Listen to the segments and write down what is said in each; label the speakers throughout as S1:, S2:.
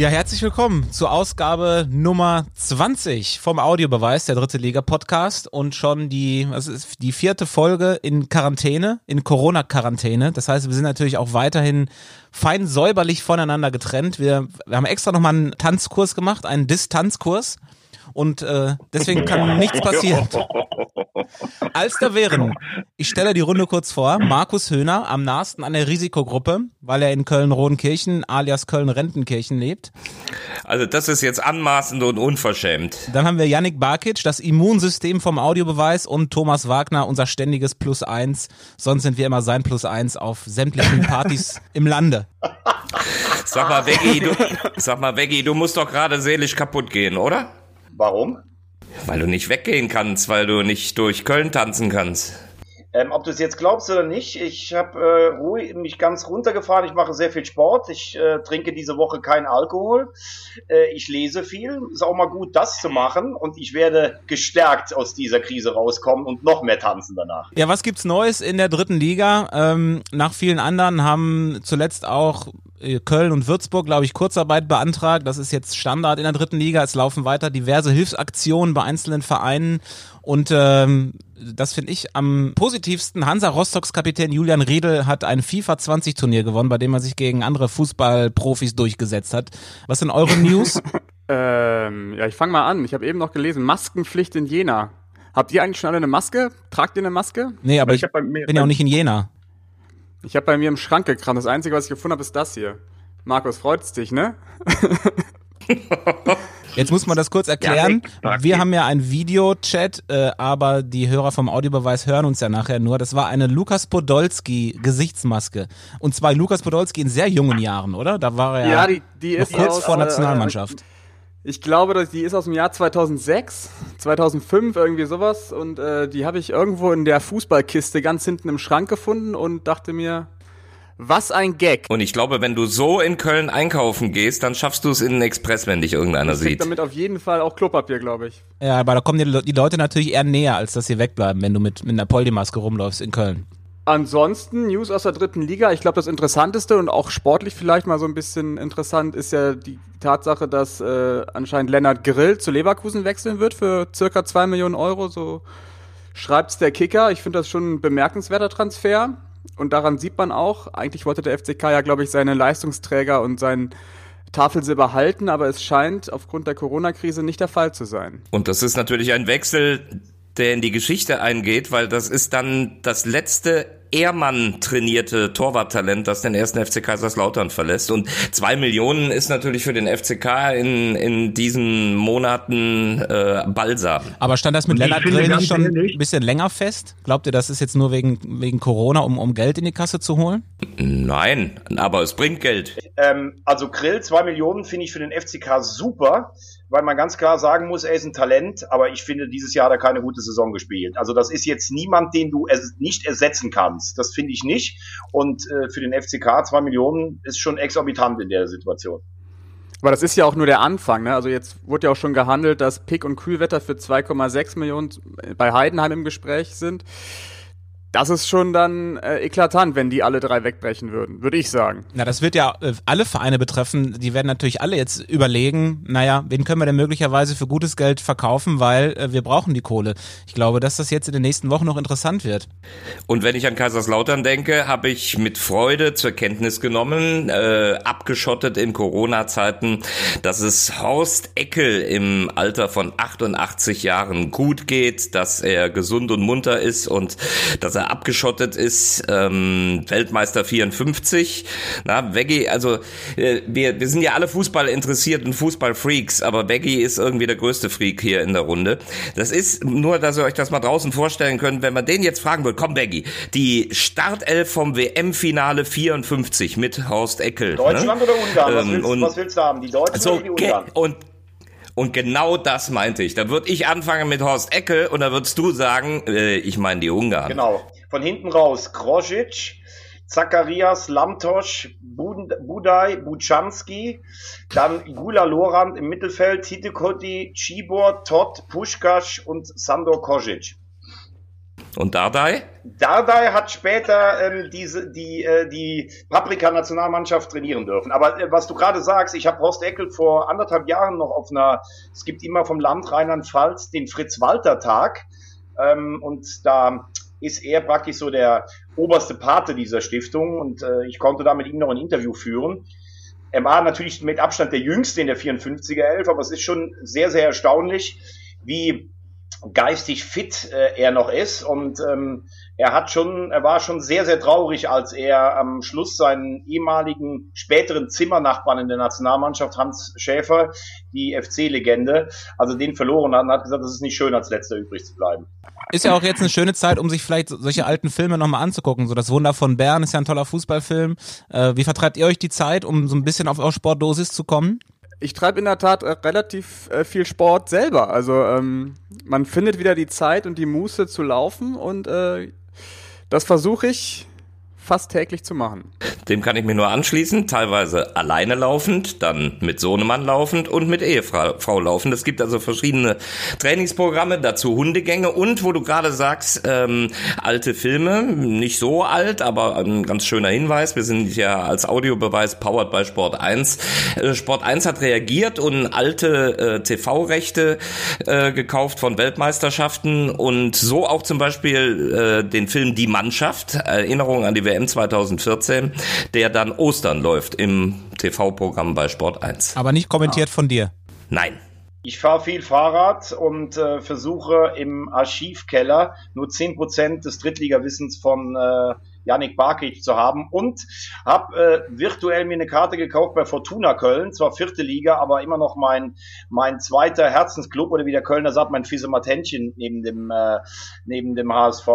S1: Ja, herzlich willkommen zur Ausgabe Nummer 20 vom Audiobeweis, der dritte Liga Podcast und schon die, was ist die vierte Folge in Quarantäne, in Corona-Quarantäne. Das heißt, wir sind natürlich auch weiterhin fein säuberlich voneinander getrennt. Wir, wir haben extra nochmal einen Tanzkurs gemacht, einen Distanzkurs und äh, deswegen kann nichts passieren. Als da wären, ich stelle die Runde kurz vor, Markus Höhner am nahesten an der Risikogruppe, weil er in Köln-Rodenkirchen alias Köln-Rentenkirchen lebt.
S2: Also das ist jetzt anmaßend und unverschämt.
S1: Dann haben wir Yannick Barkic, das Immunsystem vom Audiobeweis und Thomas Wagner, unser ständiges Plus eins. Sonst sind wir immer sein Plus eins auf sämtlichen Partys im Lande.
S2: Sag mal, Veggie, du, sag mal, Veggie, du musst doch gerade seelisch kaputt gehen, oder?
S3: Warum?
S2: Weil du nicht weggehen kannst, weil du nicht durch Köln tanzen kannst.
S3: Ähm, ob du es jetzt glaubst oder nicht, ich habe äh, mich ganz runtergefahren. Ich mache sehr viel Sport. Ich äh, trinke diese Woche keinen Alkohol. Äh, ich lese viel. Ist auch mal gut, das zu machen. Und ich werde gestärkt aus dieser Krise rauskommen und noch mehr tanzen danach.
S1: Ja, was gibt's Neues in der dritten Liga? Ähm, nach vielen anderen haben zuletzt auch Köln und Würzburg, glaube ich, Kurzarbeit beantragt. Das ist jetzt Standard in der dritten Liga. Es laufen weiter diverse Hilfsaktionen bei einzelnen Vereinen. Und ähm, das finde ich am positivsten. Hansa Rostocks Kapitän Julian Riedel hat ein FIFA 20 Turnier gewonnen, bei dem er sich gegen andere Fußballprofis durchgesetzt hat. Was sind eure News?
S4: ähm, ja, ich fange mal an. Ich habe eben noch gelesen, Maskenpflicht in Jena. Habt ihr eigentlich schon alle eine Maske? Tragt ihr eine Maske?
S1: Nee, aber ich, ich bin ja auch nicht in Jena.
S4: Ich habe bei mir im Schrank gekramt. Das Einzige, was ich gefunden habe, ist das hier. Markus, freut's dich, ne?
S1: Jetzt muss man das kurz erklären. Wir haben ja einen Videochat, äh, aber die Hörer vom Audiobeweis hören uns ja nachher nur. Das war eine Lukas Podolski Gesichtsmaske. Und zwar Lukas Podolski in sehr jungen Jahren, oder? Da war er ja, die, die ist kurz aus, vor äh, Nationalmannschaft. Äh,
S4: ich glaube, die ist aus dem Jahr 2006, 2005, irgendwie sowas. Und äh, die habe ich irgendwo in der Fußballkiste ganz hinten im Schrank gefunden und dachte mir, was ein Gag.
S2: Und ich glaube, wenn du so in Köln einkaufen gehst, dann schaffst du es in den Express, wenn dich irgendeiner ich sieht.
S4: damit auf jeden Fall auch Klopapier, glaube ich.
S1: Ja, aber da kommen die, die, Leute natürlich eher näher, als dass sie wegbleiben, wenn du mit, mit einer Poldi-Maske rumläufst in Köln.
S4: Ansonsten News aus der dritten Liga. Ich glaube, das Interessanteste und auch sportlich vielleicht mal so ein bisschen interessant ist ja die Tatsache, dass äh, anscheinend Lennart Grill zu Leverkusen wechseln wird für circa zwei Millionen Euro. So schreibt's der Kicker. Ich finde das schon ein bemerkenswerter Transfer. Und daran sieht man auch, eigentlich wollte der FCK ja, glaube ich, seine Leistungsträger und seinen Tafelsilber halten, aber es scheint aufgrund der Corona-Krise nicht der Fall zu sein.
S2: Und das ist natürlich ein Wechsel, der in die Geschichte eingeht, weil das ist dann das letzte Ehrmann trainierte Torwarttalent, das den ersten FC Kaiserslautern verlässt. Und zwei Millionen ist natürlich für den FCK in, in diesen Monaten äh, Balsam.
S1: Aber stand das mit Lennart Grill nicht schon ein bisschen länger fest? Glaubt ihr, das ist jetzt nur wegen, wegen Corona, um, um Geld in die Kasse zu holen?
S2: Nein, aber es bringt Geld.
S3: Ähm, also Grill, zwei Millionen finde ich für den FCK super weil man ganz klar sagen muss, er ist ein Talent, aber ich finde, dieses Jahr hat er keine gute Saison gespielt. Also das ist jetzt niemand, den du ers nicht ersetzen kannst. Das finde ich nicht. Und äh, für den FCK zwei Millionen ist schon exorbitant in der Situation.
S4: Aber das ist ja auch nur der Anfang, ne? Also jetzt wurde ja auch schon gehandelt, dass Pick und Kühlwetter für 2,6 Millionen bei Heidenheim im Gespräch sind. Das ist schon dann äh, eklatant, wenn die alle drei wegbrechen würden, würde ich sagen.
S1: Na, das wird ja äh, alle Vereine betreffen. Die werden natürlich alle jetzt überlegen, naja, wen können wir denn möglicherweise für gutes Geld verkaufen, weil äh, wir brauchen die Kohle. Ich glaube, dass das jetzt in den nächsten Wochen noch interessant wird.
S2: Und wenn ich an Kaiserslautern denke, habe ich mit Freude zur Kenntnis genommen, äh, abgeschottet in Corona-Zeiten, dass es Horst Eckel im Alter von 88 Jahren gut geht, dass er gesund und munter ist und dass er er abgeschottet ist, ähm, Weltmeister 54. Na, Veggie, also äh, wir, wir sind ja alle Fußball interessiert und Fußballfreaks, aber Veggie ist irgendwie der größte Freak hier in der Runde. Das ist nur, dass ihr euch das mal draußen vorstellen könnt, wenn man den jetzt fragen würde, komm Veggie, die Startelf vom WM-Finale 54 mit Horst Eckel.
S3: Ne? Deutschland ne? oder Ungarn? Was, ähm, willst, was willst du haben? Die Deutschen so, oder die Ungarn?
S2: Und und genau das meinte ich. Da würde ich anfangen mit Horst Eckel und da würdest du sagen, äh, ich meine die Ungarn.
S3: Genau. Von hinten raus Krosic, Zacharias, Lamtosch, Budaj, Buczanski, dann Gula Lorand im Mittelfeld, Hitekoti, Cibor, Todd, Puschkasch und Sandor Kosic.
S2: Und Dardai?
S3: Dardai hat später ähm, diese, die, äh, die Paprika-Nationalmannschaft trainieren dürfen. Aber äh, was du gerade sagst, ich habe Horst Eckel vor anderthalb Jahren noch auf einer, es gibt immer vom Land Rheinland-Pfalz den Fritz-Walter-Tag. Ähm, und da ist er praktisch so der oberste Pate dieser Stiftung und äh, ich konnte da mit ihm noch ein Interview führen. Er war natürlich mit Abstand der jüngste in der 54er Elf, aber es ist schon sehr, sehr erstaunlich, wie geistig fit äh, er noch ist und ähm, er hat schon, er war schon sehr, sehr traurig, als er am Schluss seinen ehemaligen späteren Zimmernachbarn in der Nationalmannschaft, Hans Schäfer, die FC-Legende, also den verloren hat und hat gesagt, es ist nicht schön, als letzter übrig zu bleiben.
S1: Ist ja auch jetzt eine schöne Zeit, um sich vielleicht solche alten Filme nochmal anzugucken. So das Wunder von Bern ist ja ein toller Fußballfilm. Äh, wie vertreibt ihr euch die Zeit, um so ein bisschen auf eure Sportdosis zu kommen?
S4: Ich treibe in der Tat äh, relativ äh, viel Sport selber. Also ähm, man findet wieder die Zeit und die Muße zu laufen und äh, das versuche ich fast täglich zu machen.
S2: Dem kann ich mir nur anschließen, teilweise alleine laufend, dann mit Sohnemann laufend und mit Ehefrau laufend. Es gibt also verschiedene Trainingsprogramme, dazu Hundegänge und wo du gerade sagst, ähm, alte Filme, nicht so alt, aber ein ganz schöner Hinweis. Wir sind ja als Audiobeweis powered by Sport 1. Äh, Sport 1 hat reagiert und alte äh, TV-Rechte äh, gekauft von Weltmeisterschaften und so auch zum Beispiel äh, den Film Die Mannschaft, Erinnerung an die WM WM 2014, der dann Ostern läuft im TV-Programm bei Sport 1.
S1: Aber nicht kommentiert von dir.
S2: Nein.
S3: Ich fahre viel Fahrrad und äh, versuche im Archivkeller nur zehn Prozent des Drittligawissens von äh, Yannick Barkic zu haben und habe äh, virtuell mir eine Karte gekauft bei Fortuna Köln, zwar vierte Liga, aber immer noch mein mein zweiter Herzensclub oder wie der Kölner sagt, mein Fiesematentchen neben dem äh, neben dem HSV.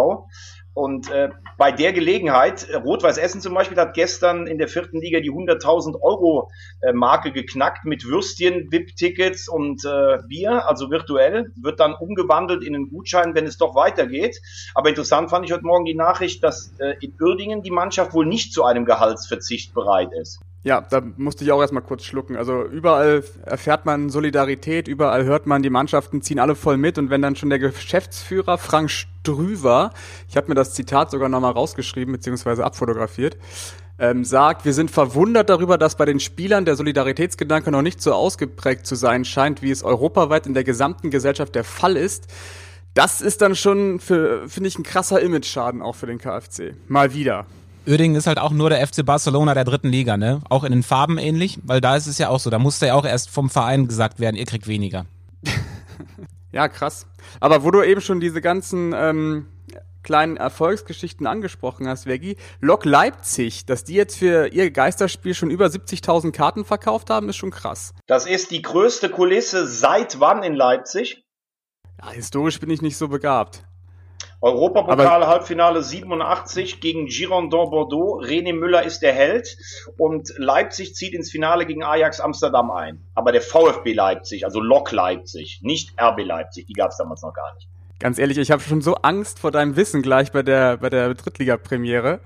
S3: Und äh, bei der Gelegenheit, äh, Rot-Weiß Essen zum Beispiel hat gestern in der vierten Liga die 100.000 Euro äh, Marke geknackt mit Würstchen, VIP-Tickets und äh, Bier, also virtuell, wird dann umgewandelt in einen Gutschein, wenn es doch weitergeht. Aber interessant fand ich heute Morgen die Nachricht, dass äh, in Uerdingen die Mannschaft wohl nicht zu einem Gehaltsverzicht bereit ist.
S4: Ja, da musste ich auch erstmal kurz schlucken. Also überall erfährt man Solidarität, überall hört man, die Mannschaften ziehen alle voll mit und wenn dann schon der Geschäftsführer Frank Strüver, ich habe mir das Zitat sogar nochmal rausgeschrieben bzw. abfotografiert, ähm, sagt, wir sind verwundert darüber, dass bei den Spielern der Solidaritätsgedanke noch nicht so ausgeprägt zu sein scheint, wie es europaweit in der gesamten Gesellschaft der Fall ist. Das ist dann schon, finde ich, ein krasser Image-Schaden auch für den KfC. Mal wieder.
S1: Uerdingen ist halt auch nur der FC Barcelona der dritten Liga, ne? Auch in den Farben ähnlich, weil da ist es ja auch so. Da musste ja auch erst vom Verein gesagt werden, ihr kriegt weniger.
S4: ja, krass. Aber wo du eben schon diese ganzen ähm, kleinen Erfolgsgeschichten angesprochen hast, Veggie, Lok Leipzig, dass die jetzt für ihr Geisterspiel schon über 70.000 Karten verkauft haben, ist schon krass.
S3: Das ist die größte Kulisse seit wann in Leipzig?
S4: Ja, historisch bin ich nicht so begabt.
S3: Europapokal Halbfinale 87 gegen Girondin Bordeaux. René Müller ist der Held und Leipzig zieht ins Finale gegen Ajax Amsterdam ein. Aber der VfB Leipzig, also Lok Leipzig, nicht RB Leipzig, die gab es damals noch gar nicht.
S4: Ganz ehrlich, ich habe schon so Angst vor deinem Wissen gleich bei der bei der Drittliga-Premiere.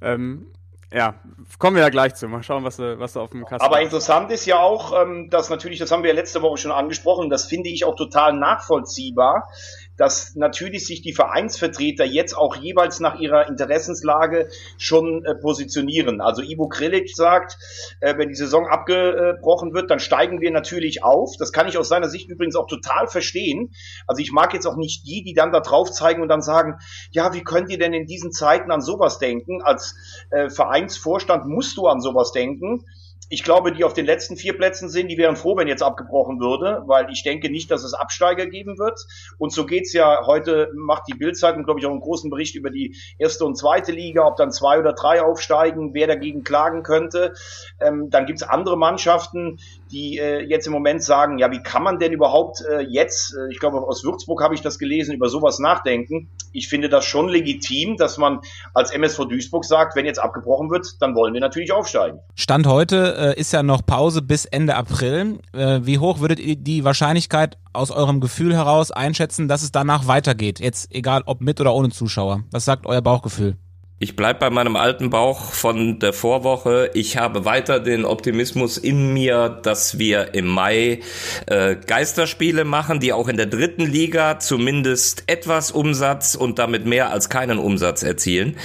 S4: Ähm, ja, kommen wir ja gleich zu. Mal schauen, was du, was du auf dem Kasten
S3: Aber interessant ist ja auch, ähm, dass natürlich, das haben wir ja letzte Woche schon angesprochen, das finde ich auch total nachvollziehbar, dass natürlich sich die Vereinsvertreter jetzt auch jeweils nach ihrer Interessenslage schon äh, positionieren. Also Ivo Krilic sagt, äh, wenn die Saison abgebrochen wird, dann steigen wir natürlich auf. Das kann ich aus seiner Sicht übrigens auch total verstehen. Also ich mag jetzt auch nicht die, die dann da drauf zeigen und dann sagen, ja, wie könnt ihr denn in diesen Zeiten an sowas denken? Als äh, Vereinsvorstand musst du an sowas denken ich glaube, die auf den letzten vier Plätzen sind, die wären froh, wenn jetzt abgebrochen würde, weil ich denke nicht, dass es Absteiger geben wird. Und so geht's ja, heute macht die Bildzeitung, glaube ich, auch einen großen Bericht über die erste und zweite Liga, ob dann zwei oder drei aufsteigen, wer dagegen klagen könnte. Ähm, dann gibt's andere Mannschaften, die äh, jetzt im Moment sagen, ja, wie kann man denn überhaupt äh, jetzt, äh, ich glaube, aus Würzburg habe ich das gelesen, über sowas nachdenken. Ich finde das schon legitim, dass man als MSV Duisburg sagt, wenn jetzt abgebrochen wird, dann wollen wir natürlich aufsteigen.
S1: Stand heute äh, ist ja noch Pause bis Ende April. Äh, wie hoch würdet ihr die Wahrscheinlichkeit aus eurem Gefühl heraus einschätzen, dass es danach weitergeht? Jetzt egal ob mit oder ohne Zuschauer. Was sagt euer Bauchgefühl?
S2: Ich bleib bei meinem alten Bauch von der Vorwoche. Ich habe weiter den Optimismus in mir, dass wir im Mai äh, Geisterspiele machen, die auch in der dritten Liga zumindest etwas Umsatz und damit mehr als keinen Umsatz erzielen.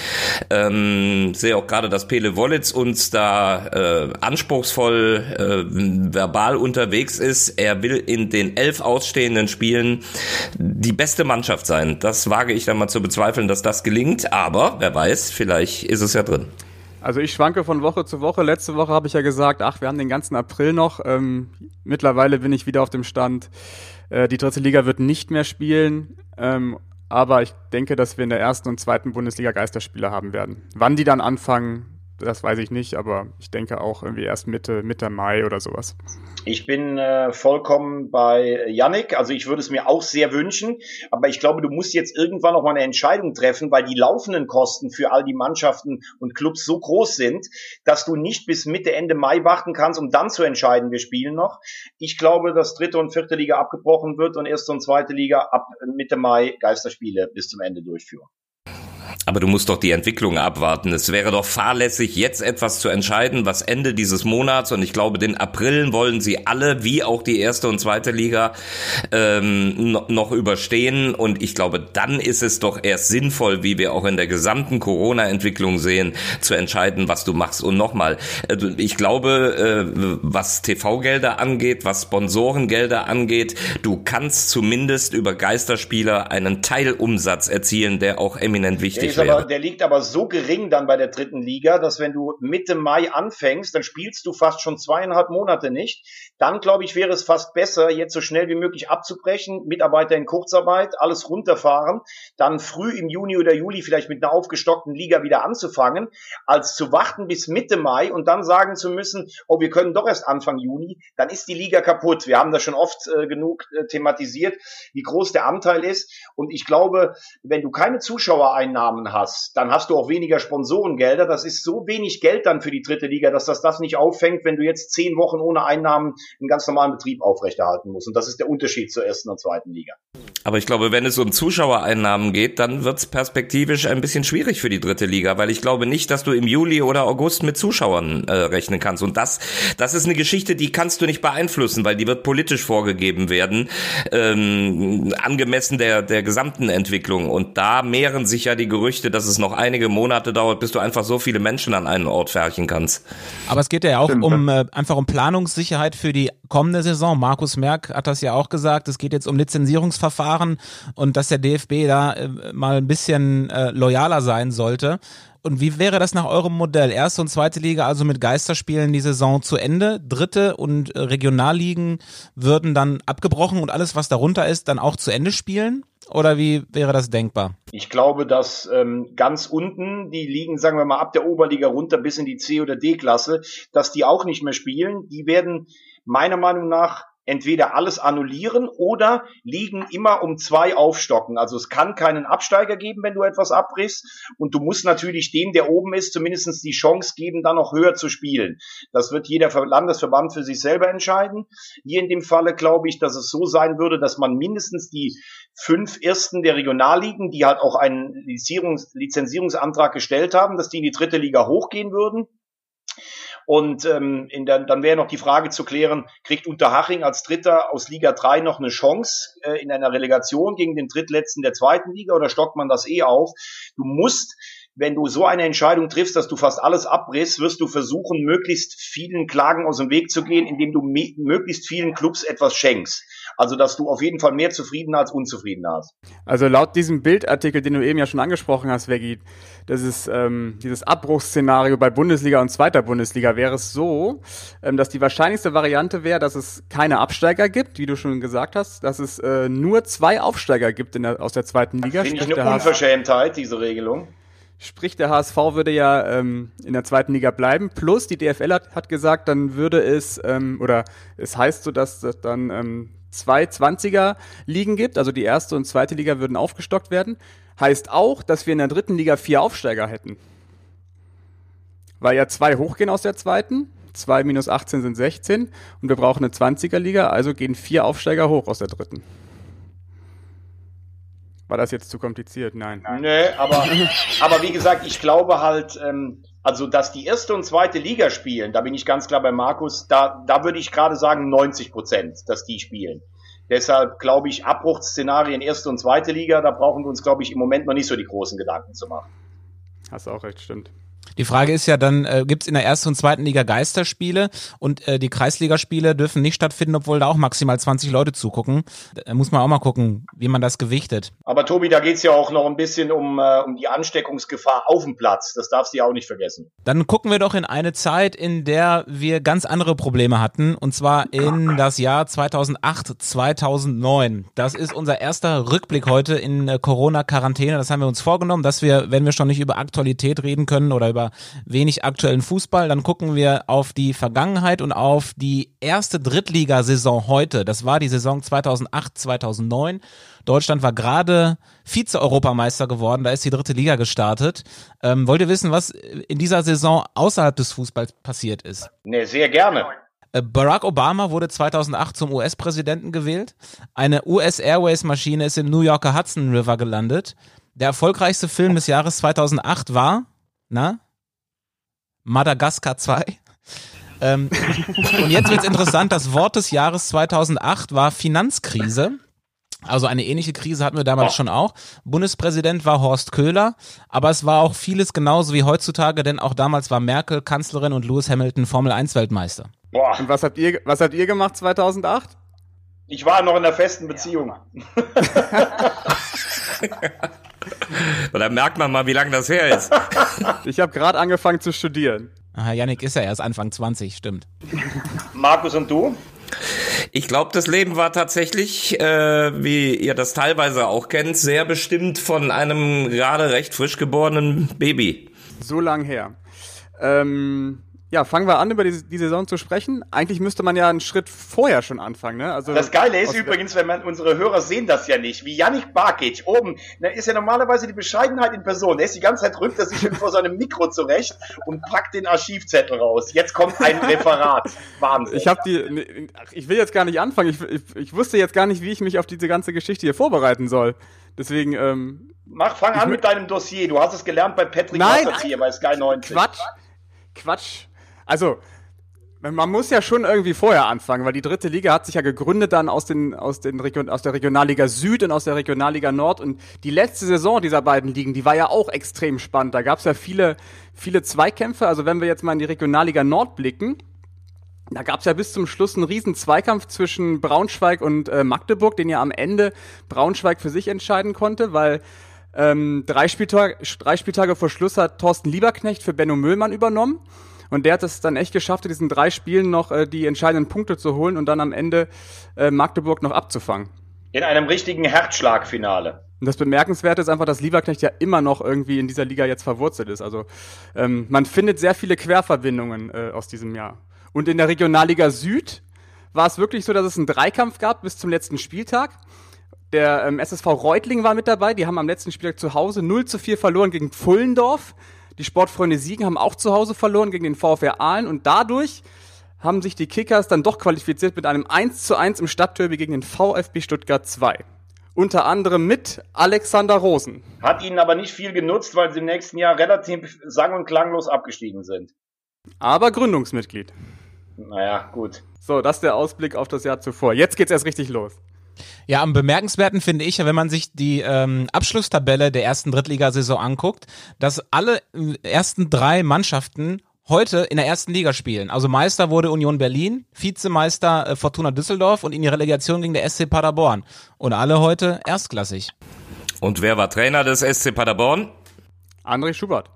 S2: Ähm, sehe auch gerade, dass Pele Wollitz uns da äh, anspruchsvoll äh, verbal unterwegs ist. Er will in den elf ausstehenden Spielen die beste Mannschaft sein. Das wage ich dann mal zu bezweifeln, dass das gelingt. Aber wer weiß, vielleicht ist es ja drin.
S4: Also ich schwanke von Woche zu Woche. Letzte Woche habe ich ja gesagt, ach, wir haben den ganzen April noch. Ähm, mittlerweile bin ich wieder auf dem Stand. Äh, die dritte Liga wird nicht mehr spielen. Ähm, aber ich denke, dass wir in der ersten und zweiten Bundesliga Geisterspiele haben werden. Wann die dann anfangen, das weiß ich nicht, aber ich denke auch irgendwie erst Mitte, Mitte Mai oder sowas.
S3: Ich bin äh, vollkommen bei Yannick. Also ich würde es mir auch sehr wünschen, aber ich glaube, du musst jetzt irgendwann noch mal eine Entscheidung treffen, weil die laufenden Kosten für all die Mannschaften und Clubs so groß sind, dass du nicht bis Mitte, Ende Mai warten kannst, um dann zu entscheiden, wir spielen noch. Ich glaube, dass dritte und vierte Liga abgebrochen wird und erste und zweite Liga ab Mitte Mai Geisterspiele bis zum Ende durchführen.
S2: Aber du musst doch die Entwicklung abwarten. Es wäre doch fahrlässig, jetzt etwas zu entscheiden, was Ende dieses Monats und ich glaube, den April wollen sie alle, wie auch die erste und zweite Liga, ähm, noch überstehen. Und ich glaube, dann ist es doch erst sinnvoll, wie wir auch in der gesamten Corona-Entwicklung sehen, zu entscheiden, was du machst. Und nochmal, äh, ich glaube, äh, was TV-Gelder angeht, was Sponsorengelder angeht, du kannst zumindest über Geisterspieler einen Teilumsatz erzielen, der auch eminent wichtig
S3: ist aber, der liegt aber so gering dann bei der dritten Liga, dass wenn du Mitte Mai anfängst, dann spielst du fast schon zweieinhalb Monate nicht. Dann, glaube ich, wäre es fast besser, jetzt so schnell wie möglich abzubrechen, Mitarbeiter in Kurzarbeit, alles runterfahren, dann früh im Juni oder Juli vielleicht mit einer aufgestockten Liga wieder anzufangen, als zu warten bis Mitte Mai und dann sagen zu müssen, oh, wir können doch erst Anfang Juni, dann ist die Liga kaputt. Wir haben das schon oft äh, genug äh, thematisiert, wie groß der Anteil ist. Und ich glaube, wenn du keine Zuschauereinnahmen Einnahmen hast, dann hast du auch weniger Sponsorengelder. Das ist so wenig Geld dann für die dritte Liga, dass das das nicht auffängt, wenn du jetzt zehn Wochen ohne Einnahmen einen ganz normalen Betrieb aufrechterhalten musst. Und das ist der Unterschied zur ersten und zweiten Liga.
S2: Aber ich glaube, wenn es um Zuschauereinnahmen geht, dann wird es perspektivisch ein bisschen schwierig für die dritte Liga, weil ich glaube nicht, dass du im Juli oder August mit Zuschauern äh, rechnen kannst. Und das, das ist eine Geschichte, die kannst du nicht beeinflussen, weil die wird politisch vorgegeben werden, ähm, angemessen der, der gesamten Entwicklung. Und da mehren sich ja die Gerüchte, dass es noch einige Monate dauert, bis du einfach so viele Menschen an einen Ort färchen kannst.
S1: Aber es geht ja auch Stimmt, um äh, einfach um Planungssicherheit für die kommende Saison. Markus Merck hat das ja auch gesagt. Es geht jetzt um Lizenzierungsverfahren und dass der DFB da äh, mal ein bisschen äh, loyaler sein sollte. Und wie wäre das nach eurem Modell? Erste und zweite Liga also mit Geisterspielen die Saison zu Ende. Dritte und äh, Regionalligen würden dann abgebrochen und alles, was darunter ist, dann auch zu Ende spielen? Oder wie wäre das denkbar?
S3: Ich glaube, dass ähm, ganz unten die Ligen, sagen wir mal, ab der Oberliga runter bis in die C- oder D-Klasse, dass die auch nicht mehr spielen. Die werden meiner Meinung nach entweder alles annullieren oder liegen immer um zwei aufstocken. Also es kann keinen Absteiger geben, wenn du etwas abbrichst. Und du musst natürlich dem, der oben ist, zumindestens die Chance geben, dann noch höher zu spielen. Das wird jeder Landesverband für sich selber entscheiden. Hier in dem Falle glaube ich, dass es so sein würde, dass man mindestens die fünf Ersten der Regionalligen, die halt auch einen Lizenzierungsantrag gestellt haben, dass die in die dritte Liga hochgehen würden. Und ähm, in der, dann wäre noch die Frage zu klären, kriegt Unterhaching als Dritter aus Liga 3 noch eine Chance äh, in einer Relegation gegen den Drittletzten der zweiten Liga oder stockt man das eh auf? Du musst wenn du so eine Entscheidung triffst, dass du fast alles abbrichst, wirst du versuchen, möglichst vielen Klagen aus dem Weg zu gehen, indem du möglichst vielen Clubs etwas schenkst. Also, dass du auf jeden Fall mehr Zufriedener als Unzufriedener hast.
S4: Also laut diesem Bildartikel, den du eben ja schon angesprochen hast, Veggie, das ist ähm, dieses Abbruchsszenario bei Bundesliga und zweiter Bundesliga wäre es so, ähm, dass die wahrscheinlichste Variante wäre, dass es keine Absteiger gibt, wie du schon gesagt hast, dass es äh, nur zwei Aufsteiger gibt in der, aus der zweiten Liga.
S3: Finde ich eine Unverschämtheit, diese Regelung.
S4: Sprich, der HSV würde ja ähm, in der zweiten Liga bleiben. Plus die DFL hat, hat gesagt, dann würde es, ähm, oder es heißt so, dass es dann ähm, zwei 20er Ligen gibt. Also die erste und zweite Liga würden aufgestockt werden. Heißt auch, dass wir in der dritten Liga vier Aufsteiger hätten. Weil ja zwei hochgehen aus der zweiten. Zwei minus 18 sind 16. Und wir brauchen eine 20er Liga. Also gehen vier Aufsteiger hoch aus der dritten. War das jetzt zu kompliziert? Nein.
S3: Nein. Nö, aber, aber wie gesagt, ich glaube halt, ähm, also dass die erste und zweite Liga spielen, da bin ich ganz klar bei Markus, da, da würde ich gerade sagen 90 Prozent, dass die spielen. Deshalb glaube ich, Abbruchsszenarien erste und zweite Liga, da brauchen wir uns, glaube ich, im Moment noch nicht so die großen Gedanken zu machen.
S4: Hast auch recht, stimmt.
S1: Die Frage ist ja dann, äh, gibt es in der ersten und zweiten Liga Geisterspiele und äh, die Kreisligaspiele dürfen nicht stattfinden, obwohl da auch maximal 20 Leute zugucken. Da muss man auch mal gucken, wie man das gewichtet.
S3: Aber Tobi, da geht's ja auch noch ein bisschen um, äh, um die Ansteckungsgefahr auf dem Platz. Das darfst du ja auch nicht vergessen.
S1: Dann gucken wir doch in eine Zeit, in der wir ganz andere Probleme hatten, und zwar in das Jahr 2008, 2009. Das ist unser erster Rückblick heute in äh, Corona-Quarantäne. Das haben wir uns vorgenommen, dass wir, wenn wir schon nicht über Aktualität reden können oder über wenig aktuellen Fußball. Dann gucken wir auf die Vergangenheit und auf die erste Drittligasaison heute. Das war die Saison 2008, 2009. Deutschland war gerade Vize-Europameister geworden, da ist die dritte Liga gestartet. Ähm, wollt ihr wissen, was in dieser Saison außerhalb des Fußballs passiert ist?
S3: Nee, sehr gerne.
S1: Äh, Barack Obama wurde 2008 zum US-Präsidenten gewählt. Eine US Airways-Maschine ist im New Yorker Hudson River gelandet. Der erfolgreichste Film des Jahres 2008 war, na? Madagaskar 2. Ähm, und jetzt wird's interessant, das Wort des Jahres 2008 war Finanzkrise. Also eine ähnliche Krise hatten wir damals schon auch. Bundespräsident war Horst Köhler, aber es war auch vieles genauso wie heutzutage, denn auch damals war Merkel Kanzlerin und Lewis Hamilton Formel 1 Weltmeister.
S4: Boah. Und was habt ihr, was habt ihr gemacht 2008?
S3: Ich war noch in der festen Beziehung.
S2: da merkt man mal, wie lange das her ist.
S4: Ich habe gerade angefangen zu studieren.
S1: Aha, Yannick ist ja erst Anfang 20, stimmt.
S3: Markus und du?
S2: Ich glaube, das Leben war tatsächlich, äh, wie ihr das teilweise auch kennt, sehr bestimmt von einem gerade recht frisch geborenen Baby.
S4: So lang her. Ähm, ja, fangen wir an, über die, die, Saison zu sprechen. Eigentlich müsste man ja einen Schritt vorher schon anfangen. Ne?
S3: Also das Geile ist übrigens, wenn man unsere Hörer sehen das ja nicht, wie Yannick Barkic oben, da ist ja normalerweise die Bescheidenheit in Person. Der ist die ganze Zeit rückt er sich vor seinem Mikro zurecht und packt den Archivzettel raus. Jetzt kommt ein Referat. Wahnsinn.
S4: Ich habe die, ich will jetzt gar nicht anfangen. Ich, ich, ich, wusste jetzt gar nicht, wie ich mich auf diese ganze Geschichte hier vorbereiten soll. Deswegen. Ähm,
S3: Mach, fang an mit deinem Dossier. Du hast es gelernt bei Patrick
S4: Nein,
S3: hier bei Sky 90.
S4: Quatsch. Quatsch. Also, man muss ja schon irgendwie vorher anfangen, weil die dritte Liga hat sich ja gegründet dann aus, den, aus, den Region, aus der Regionalliga Süd und aus der Regionalliga Nord. Und die letzte Saison dieser beiden Ligen, die war ja auch extrem spannend. Da gab es ja viele, viele Zweikämpfe. Also wenn wir jetzt mal in die Regionalliga Nord blicken, da gab es ja bis zum Schluss einen riesen Zweikampf zwischen Braunschweig und äh, Magdeburg, den ja am Ende Braunschweig für sich entscheiden konnte, weil ähm, drei, Spieltage, drei Spieltage vor Schluss hat Thorsten Lieberknecht für Benno Müllmann übernommen. Und der hat es dann echt geschafft, in diesen drei Spielen noch äh, die entscheidenden Punkte zu holen und dann am Ende äh, Magdeburg noch abzufangen.
S3: In einem richtigen Herzschlagfinale.
S4: Und das Bemerkenswerte ist einfach, dass Lieberknecht ja immer noch irgendwie in dieser Liga jetzt verwurzelt ist. Also ähm, man findet sehr viele Querverbindungen äh, aus diesem Jahr. Und in der Regionalliga Süd war es wirklich so, dass es einen Dreikampf gab bis zum letzten Spieltag. Der ähm, SSV Reutling war mit dabei. Die haben am letzten Spieltag zu Hause 0 zu 4 verloren gegen Pfullendorf. Die Sportfreunde Siegen haben auch zu Hause verloren gegen den VfR Aalen und dadurch haben sich die Kickers dann doch qualifiziert mit einem 1 zu 1 im Stadtderby gegen den VfB Stuttgart 2. Unter anderem mit Alexander Rosen.
S3: Hat ihnen aber nicht viel genutzt, weil sie im nächsten Jahr relativ sang- und klanglos abgestiegen sind.
S4: Aber Gründungsmitglied.
S3: Naja, gut.
S4: So, das ist der Ausblick auf das Jahr zuvor. Jetzt geht's erst richtig los.
S1: Ja, am bemerkenswerten finde ich, wenn man sich die ähm, Abschlusstabelle der ersten Drittligasaison anguckt, dass alle äh, ersten drei Mannschaften heute in der ersten Liga spielen. Also Meister wurde Union Berlin, Vizemeister äh, Fortuna Düsseldorf und in die Relegation ging der SC Paderborn. Und alle heute erstklassig.
S2: Und wer war Trainer des SC Paderborn?
S4: André Schubert.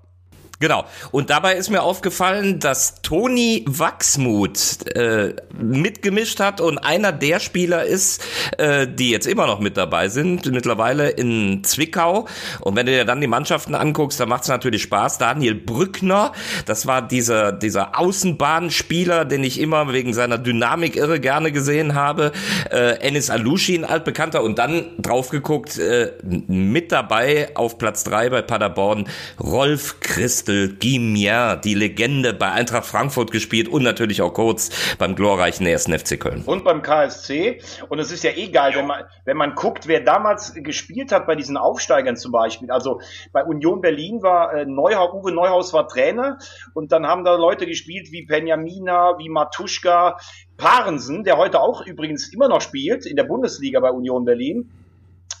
S2: Genau. Und dabei ist mir aufgefallen, dass Toni Wachsmuth äh, mitgemischt hat und einer der Spieler ist, äh, die jetzt immer noch mit dabei sind, mittlerweile in Zwickau. Und wenn du dir dann die Mannschaften anguckst, dann macht es natürlich Spaß. Daniel Brückner, das war dieser, dieser Außenbahnspieler, den ich immer wegen seiner Dynamik irre gerne gesehen habe. Äh, Enis Alushi, ein altbekannter. Und dann drauf geguckt, äh, mit dabei auf Platz drei bei Paderborn, Rolf Christ Christel Guimien, die Legende bei Eintracht Frankfurt gespielt und natürlich auch kurz beim glorreichen 1. FC Köln.
S3: Und beim KSC. Und es ist ja eh geil, wenn man, wenn man guckt, wer damals gespielt hat bei diesen Aufsteigern zum Beispiel. Also bei Union Berlin war äh, Neuhaus, Uwe Neuhaus war Trainer und dann haben da Leute gespielt wie Benjamina, wie Matuschka, Parensen, der heute auch übrigens immer noch spielt in der Bundesliga bei Union Berlin.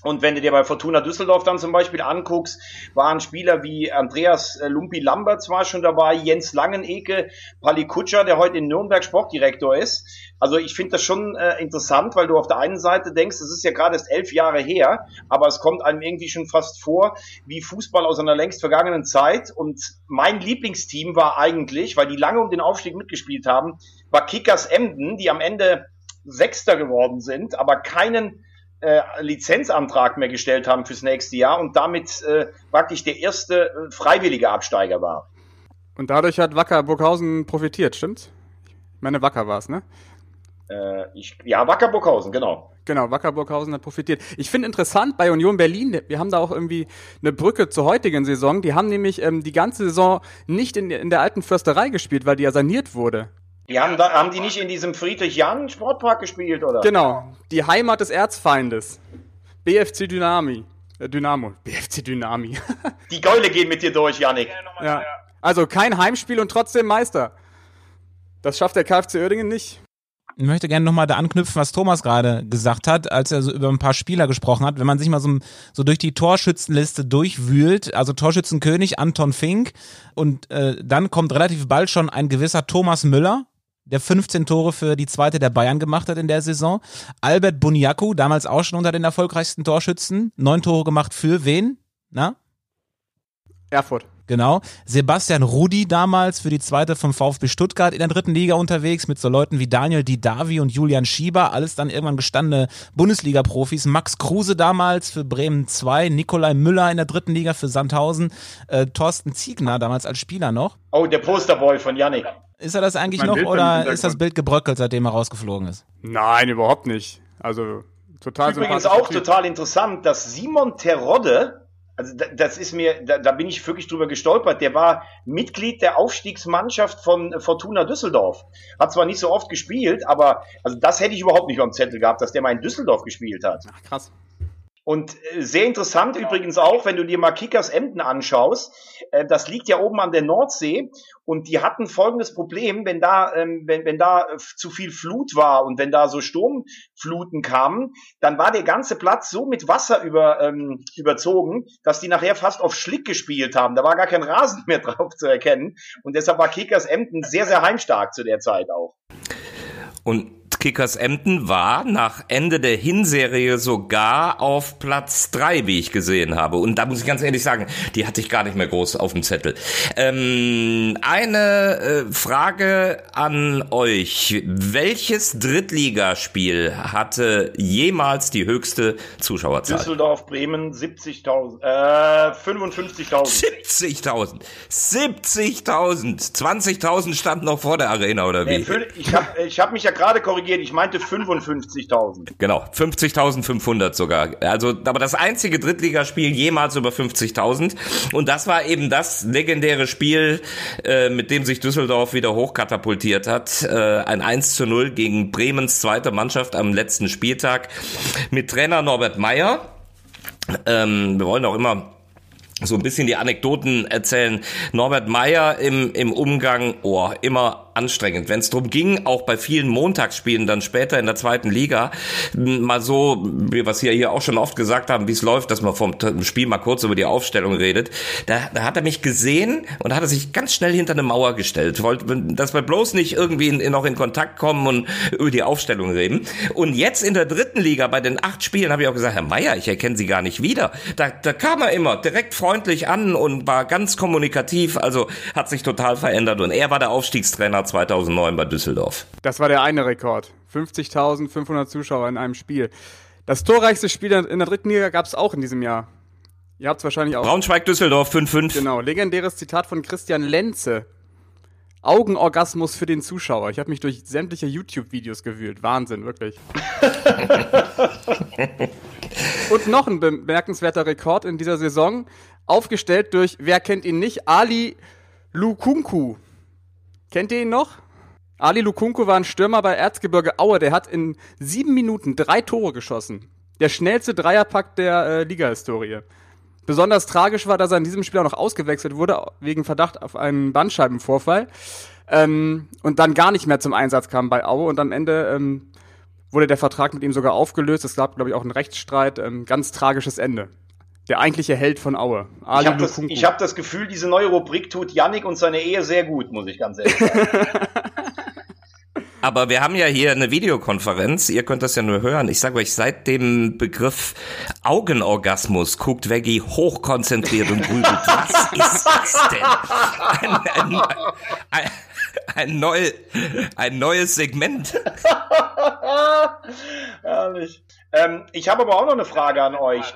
S3: Und wenn du dir bei Fortuna Düsseldorf dann zum Beispiel anguckst, waren Spieler wie Andreas äh, Lumpi Lamberts war schon dabei, Jens Langeneke, Pali Kutscher, der heute in Nürnberg Sportdirektor ist. Also ich finde das schon äh, interessant, weil du auf der einen Seite denkst, es ist ja gerade erst elf Jahre her, aber es kommt einem irgendwie schon fast vor wie Fußball aus einer längst vergangenen Zeit. Und mein Lieblingsteam war eigentlich, weil die lange um den Aufstieg mitgespielt haben, war Kickers Emden, die am Ende Sechster geworden sind, aber keinen äh, Lizenzantrag mehr gestellt haben fürs nächste Jahr und damit äh, praktisch der erste äh, freiwillige Absteiger war.
S4: Und dadurch hat Wacker Burghausen profitiert, stimmt's? Ich meine, Wacker war es, ne?
S3: Äh, ich, ja, Wacker Burghausen, genau.
S4: Genau, Wacker Burghausen hat profitiert. Ich finde interessant bei Union Berlin, wir haben da auch irgendwie eine Brücke zur heutigen Saison. Die haben nämlich ähm, die ganze Saison nicht in, in der alten Försterei gespielt, weil die ja saniert wurde.
S3: Die haben, da, haben die nicht in diesem Friedrich-Jahn-Sportpark gespielt, oder?
S4: Genau, die Heimat des Erzfeindes. BFC Dynami. Äh, Dynamo. BFC Dynami.
S3: die Geule gehen mit dir durch, Yannick.
S4: Ja. Also kein Heimspiel und trotzdem Meister. Das schafft der KfC Oerdingen nicht.
S1: Ich möchte gerne nochmal da anknüpfen, was Thomas gerade gesagt hat, als er so über ein paar Spieler gesprochen hat. Wenn man sich mal so, so durch die Torschützenliste durchwühlt, also Torschützenkönig Anton Fink und äh, dann kommt relativ bald schon ein gewisser Thomas Müller, der 15 Tore für die zweite der Bayern gemacht hat in der Saison. Albert Buniaku, damals auch schon unter den erfolgreichsten Torschützen, neun Tore gemacht für wen? Na?
S4: Erfurt.
S1: Genau. Sebastian Rudi damals für die zweite vom VfB Stuttgart in der dritten Liga unterwegs mit so Leuten wie Daniel Didavi und Julian Schieber, alles dann irgendwann gestandene Bundesliga-Profis. Max Kruse damals für Bremen 2, Nikolai Müller in der dritten Liga für Sandhausen, äh, Thorsten Ziegner damals als Spieler noch.
S3: Oh, der Posterboy von Yannick.
S1: Ist er das eigentlich noch Bild oder ist das Bild gebröckelt, seitdem er rausgeflogen ist?
S4: Nein, überhaupt nicht. Also total
S3: Übrigens auch total interessant, dass Simon Terodde also das ist mir, da, da bin ich wirklich drüber gestolpert. Der war Mitglied der Aufstiegsmannschaft von Fortuna Düsseldorf. Hat zwar nicht so oft gespielt, aber also das hätte ich überhaupt nicht am Zettel gehabt, dass der mal in Düsseldorf gespielt hat.
S4: Ach, krass.
S3: Und äh, sehr interessant übrigens auch, wenn du dir mal Kickers Emden anschaust, äh, das liegt ja oben an der Nordsee und die hatten folgendes Problem, wenn da, ähm, wenn, wenn da zu viel Flut war und wenn da so Sturmfluten kamen, dann war der ganze Platz so mit Wasser über, ähm, überzogen, dass die nachher fast auf Schlick gespielt haben. Da war gar kein Rasen mehr drauf zu erkennen und deshalb war Kickers Emden sehr, sehr heimstark zu der Zeit auch.
S2: Und Kickers Emden war nach Ende der Hinserie sogar auf Platz drei, wie ich gesehen habe. Und da muss ich ganz ehrlich sagen, die hatte ich gar nicht mehr groß auf dem Zettel. Ähm, eine äh, Frage an euch. Welches Drittligaspiel hatte jemals die höchste Zuschauerzahl?
S3: Düsseldorf, Bremen, 70.000, äh, 55.000.
S2: 70.000. 70.000. 20.000 standen noch vor der Arena, oder wie?
S3: Nee, ich habe ich hab mich ja gerade korrigiert korrigiert, ich meinte 55.000.
S2: Genau, 50.500 sogar. Also, aber das einzige Drittligaspiel jemals über 50.000. Und das war eben das legendäre Spiel, äh, mit dem sich Düsseldorf wieder hochkatapultiert hat. Äh, ein 1 zu 0 gegen Bremens zweite Mannschaft am letzten Spieltag mit Trainer Norbert Meyer. Ähm, wir wollen auch immer so ein bisschen die Anekdoten erzählen. Norbert Meyer im, im Umgang, oh, immer anstrengend. Wenn es darum ging, auch bei vielen Montagsspielen dann später in der zweiten Liga, mal so, wie was wir hier auch schon oft gesagt haben, wie es läuft, dass man vom Spiel mal kurz über die Aufstellung redet, da, da hat er mich gesehen und hat er sich ganz schnell hinter eine Mauer gestellt. Wollte, dass wir bloß nicht irgendwie in, noch in Kontakt kommen und über die Aufstellung reden. Und jetzt in der dritten Liga bei den acht Spielen habe ich auch gesagt, Herr Meier, ich erkenne Sie gar nicht wieder. Da, da kam er immer direkt freundlich an und war ganz kommunikativ, also hat sich total verändert und er war der Aufstiegstrainer 2009 bei Düsseldorf.
S4: Das war der eine Rekord. 50.500 Zuschauer in einem Spiel. Das torreichste Spiel in der dritten Liga gab es auch in diesem Jahr. Ihr habt es wahrscheinlich auch.
S2: Braunschweig-Düsseldorf 5-5.
S4: Genau, legendäres Zitat von Christian Lenze. Augenorgasmus für den Zuschauer. Ich habe mich durch sämtliche YouTube-Videos gewühlt. Wahnsinn, wirklich. Und noch ein bemerkenswerter Rekord in dieser Saison, aufgestellt durch, wer kennt ihn nicht, Ali Lukunku. Kennt ihr ihn noch? Ali Lukunku war ein Stürmer bei Erzgebirge Aue. Der hat in sieben Minuten drei Tore geschossen. Der schnellste Dreierpack der äh, Liga-Historie. Besonders tragisch war, dass er in diesem Spiel auch noch ausgewechselt wurde, wegen Verdacht auf einen Bandscheibenvorfall. Ähm, und dann gar nicht mehr zum Einsatz kam bei Aue. Und am Ende ähm, wurde der Vertrag mit ihm sogar aufgelöst. Es gab, glaube ich, auch einen Rechtsstreit. Ähm, ganz tragisches Ende. Der eigentliche Held von Aue.
S3: Ali ich habe das, hab das Gefühl, diese neue Rubrik tut Yannick und seine Ehe sehr gut, muss ich ganz ehrlich sagen.
S2: Aber wir haben ja hier eine Videokonferenz, ihr könnt das ja nur hören. Ich sage euch, seit dem Begriff Augenorgasmus guckt Veggie hochkonzentriert und grübelt. Was ist das denn? Ein, ein, ein, ein, neu, ein neues Segment.
S3: Herrlich. Ähm, ich habe aber auch noch eine Frage an euch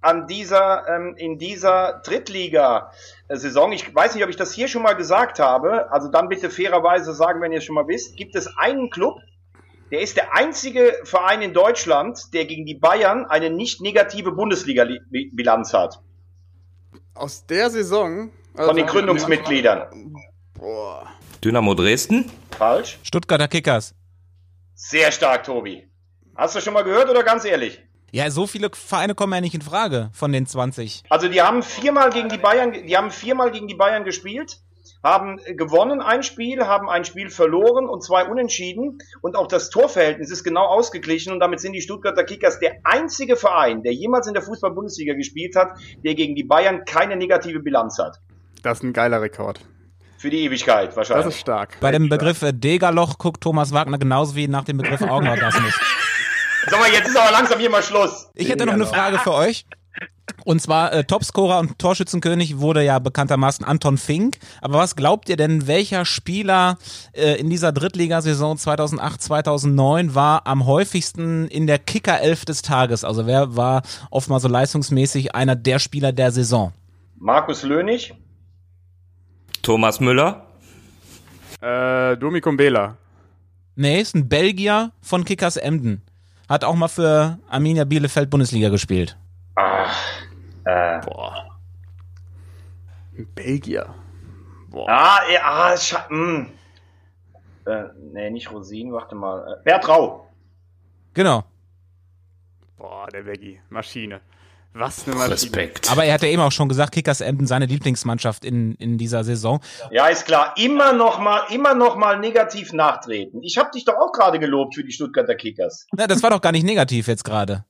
S3: an dieser, ähm, in dieser Drittliga-Saison, ich weiß nicht, ob ich das hier schon mal gesagt habe, also dann bitte fairerweise sagen, wenn ihr es schon mal wisst, gibt es einen Club, der ist der einzige Verein in Deutschland, der gegen die Bayern eine nicht negative Bundesliga-Bilanz hat.
S4: Aus der Saison?
S3: Also Von den Gründungsmitgliedern.
S2: Boah. Dynamo Dresden?
S1: Falsch. Stuttgarter Kickers.
S3: Sehr stark, Tobi. Hast du schon mal gehört oder ganz ehrlich?
S1: Ja, so viele Vereine kommen ja nicht in Frage von den 20.
S3: Also die haben viermal gegen die Bayern, die haben viermal gegen die Bayern gespielt, haben gewonnen ein Spiel, haben ein Spiel verloren und zwei unentschieden und auch das Torverhältnis ist genau ausgeglichen und damit sind die Stuttgarter Kickers der einzige Verein, der jemals in der Fußball-Bundesliga gespielt hat, der gegen die Bayern keine negative Bilanz hat.
S4: Das ist ein geiler Rekord.
S3: Für die Ewigkeit wahrscheinlich.
S4: Das ist stark.
S1: Bei dem Begriff äh, Degerloch guckt Thomas Wagner genauso wie nach dem Begriff Augenorgasmus.
S3: Sag mal, jetzt ist aber langsam hier mal Schluss.
S1: Ich hätte noch eine Frage für euch. Und zwar äh, Topscorer und Torschützenkönig wurde ja bekanntermaßen Anton Fink. Aber was glaubt ihr denn, welcher Spieler äh, in dieser Drittligasaison 2008-2009 war am häufigsten in der Kicker-Elf des Tages? Also wer war oftmals so leistungsmäßig einer der Spieler der Saison?
S3: Markus Lönig.
S2: Thomas Müller.
S4: Äh, Domi Kumbela.
S1: Nee, ist ein Belgier von Kickers Emden. Hat auch mal für Arminia Bielefeld Bundesliga gespielt.
S3: Ach, äh. Boah.
S4: Belgier.
S3: Boah. Ah, ja, ah, mh. Hm. Äh, nee, nicht Rosin, warte mal. Äh, Bert Rau.
S1: Genau.
S4: Boah, der Veggie. Maschine. Was eine Maschine.
S1: Respekt. Aber er hat ja eben auch schon gesagt, Kickers Emden seine Lieblingsmannschaft in, in dieser Saison.
S3: Ja, ist klar. Immer noch mal, immer noch mal negativ nachtreten. Ich habe dich doch auch gerade gelobt für die Stuttgarter Kickers.
S1: Na, das war doch gar nicht negativ jetzt gerade.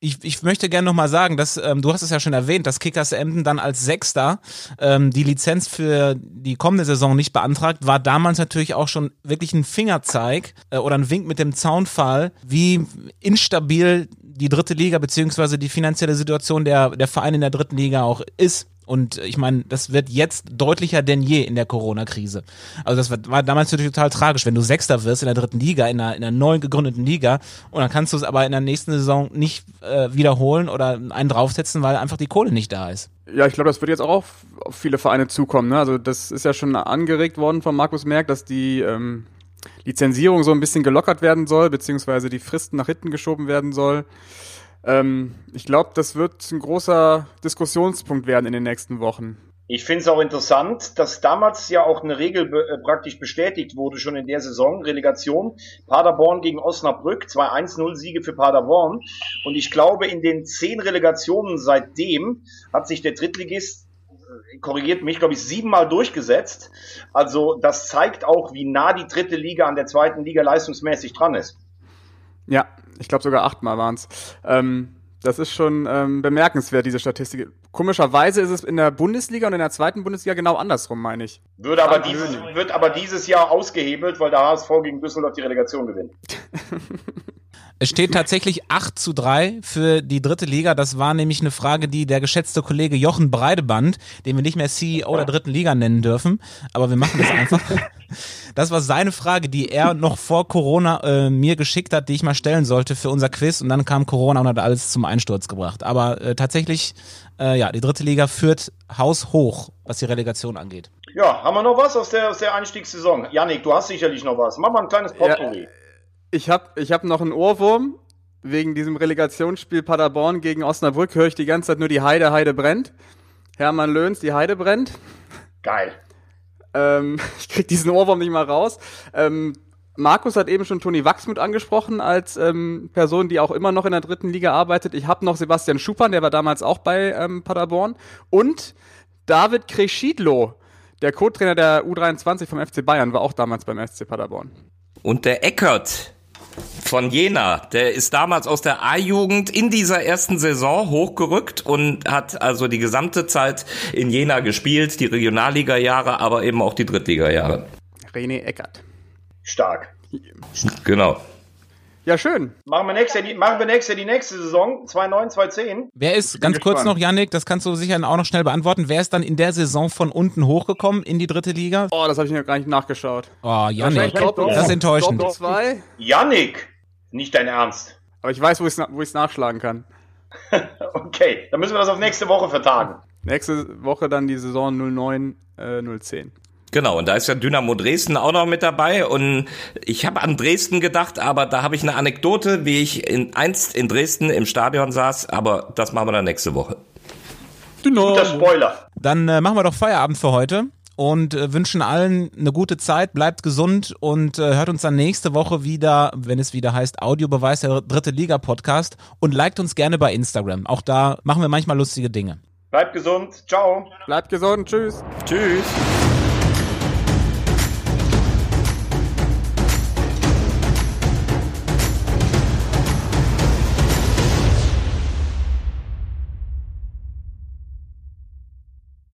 S1: Ich, ich möchte gerne noch mal sagen, dass ähm, du hast es ja schon erwähnt, dass Kickers Emden dann als Sechster ähm, die Lizenz für die kommende Saison nicht beantragt, war damals natürlich auch schon wirklich ein Fingerzeig äh, oder ein Wink mit dem Zaunfall, wie instabil die dritte Liga beziehungsweise die finanzielle Situation der, der Vereine in der dritten Liga auch ist. Und ich meine, das wird jetzt deutlicher denn je in der Corona-Krise. Also das war damals natürlich total tragisch, wenn du Sechster wirst in der dritten Liga, in einer, in einer neu gegründeten Liga und dann kannst du es aber in der nächsten Saison nicht äh, wiederholen oder einen draufsetzen, weil einfach die Kohle nicht da ist.
S4: Ja, ich glaube, das wird jetzt auch auf, viele Vereine zukommen. Ne? Also das ist ja schon angeregt worden von Markus Merck, dass die ähm, Lizenzierung so ein bisschen gelockert werden soll, beziehungsweise die Fristen nach hinten geschoben werden soll. Ähm, ich glaube, das wird ein großer Diskussionspunkt werden in den nächsten Wochen.
S3: Ich finde es auch interessant, dass damals ja auch eine Regel be äh, praktisch bestätigt wurde, schon in der Saison, Relegation, Paderborn gegen Osnabrück, 2-1-0 Siege für Paderborn. Und ich glaube, in den zehn Relegationen seitdem hat sich der Drittligist korrigiert mich, glaube ich, siebenmal durchgesetzt. Also das zeigt auch, wie nah die dritte Liga an der zweiten Liga leistungsmäßig dran ist.
S4: Ja, ich glaube sogar achtmal waren es. Ähm, das ist schon ähm, bemerkenswert, diese Statistik. Komischerweise ist es in der Bundesliga und in der zweiten Bundesliga genau andersrum, meine ich.
S3: Würde aber dieses, wird aber dieses Jahr ausgehebelt, weil der HSV gegen Düsseldorf die Relegation gewinnt.
S1: Es steht tatsächlich 8 zu 3 für die dritte Liga. Das war nämlich eine Frage, die der geschätzte Kollege Jochen Breideband, den wir nicht mehr CEO der dritten Liga nennen dürfen, aber wir machen das einfach. Das war seine Frage, die er noch vor Corona äh, mir geschickt hat, die ich mal stellen sollte für unser Quiz und dann kam Corona und hat alles zum Einsturz gebracht. Aber äh, tatsächlich, äh, ja, die dritte Liga führt haushoch, was die Relegation angeht.
S3: Ja, haben wir noch was aus der, aus der Einstiegssaison? Janik, du hast sicherlich noch was. Mach mal ein kleines Potpourri.
S4: Ja. Ich habe ich hab noch einen Ohrwurm. Wegen diesem Relegationsspiel Paderborn gegen Osnabrück höre ich die ganze Zeit nur die Heide, Heide brennt. Hermann Löhns, die Heide brennt.
S3: Geil.
S4: Ähm, ich krieg diesen Ohrwurm nicht mal raus. Ähm, Markus hat eben schon Toni Wachsmuth angesprochen als ähm, Person, die auch immer noch in der dritten Liga arbeitet. Ich habe noch Sebastian Schuppan, der war damals auch bei ähm, Paderborn. Und David Crescidlo, der Co-Trainer der U23 vom FC Bayern, war auch damals beim FC Paderborn.
S2: Und der Eckert von Jena, der ist damals aus der A-Jugend in dieser ersten Saison hochgerückt und hat also die gesamte Zeit in Jena gespielt, die Regionalliga-Jahre, aber eben auch die Drittliga-Jahre.
S4: René Eckert.
S3: Stark.
S2: Genau.
S4: Ja, schön.
S3: Machen wir nächste, die, machen wir die nächste Saison, 2009, 2010.
S1: Wer ist, ganz kurz noch, Yannick, das kannst du sicher auch noch schnell beantworten, wer ist dann in der Saison von unten hochgekommen in die dritte Liga?
S4: Oh, das habe ich mir gar nicht nachgeschaut.
S1: Oh, Yannick, das ist enttäuschend.
S4: Doppel zwei.
S3: Yannick! Nicht dein Ernst.
S4: Aber ich weiß, wo ich es wo ich's nachschlagen kann.
S3: Okay, dann müssen wir das auf nächste Woche vertagen.
S4: Nächste Woche dann die Saison 09, äh, 010.
S2: Genau, und da ist ja Dynamo Dresden auch noch mit dabei. Und ich habe an Dresden gedacht, aber da habe ich eine Anekdote, wie ich in, einst in Dresden im Stadion saß, aber das machen wir dann nächste Woche.
S3: Guter Spoiler.
S1: Dann äh, machen wir doch Feierabend für heute und äh, wünschen allen eine gute Zeit, bleibt gesund und äh, hört uns dann nächste Woche wieder, wenn es wieder heißt Audiobeweis der dritte Liga Podcast und liked uns gerne bei Instagram. Auch da machen wir manchmal lustige Dinge.
S3: Bleibt gesund. Ciao.
S4: Bleibt gesund, tschüss.
S2: Tschüss.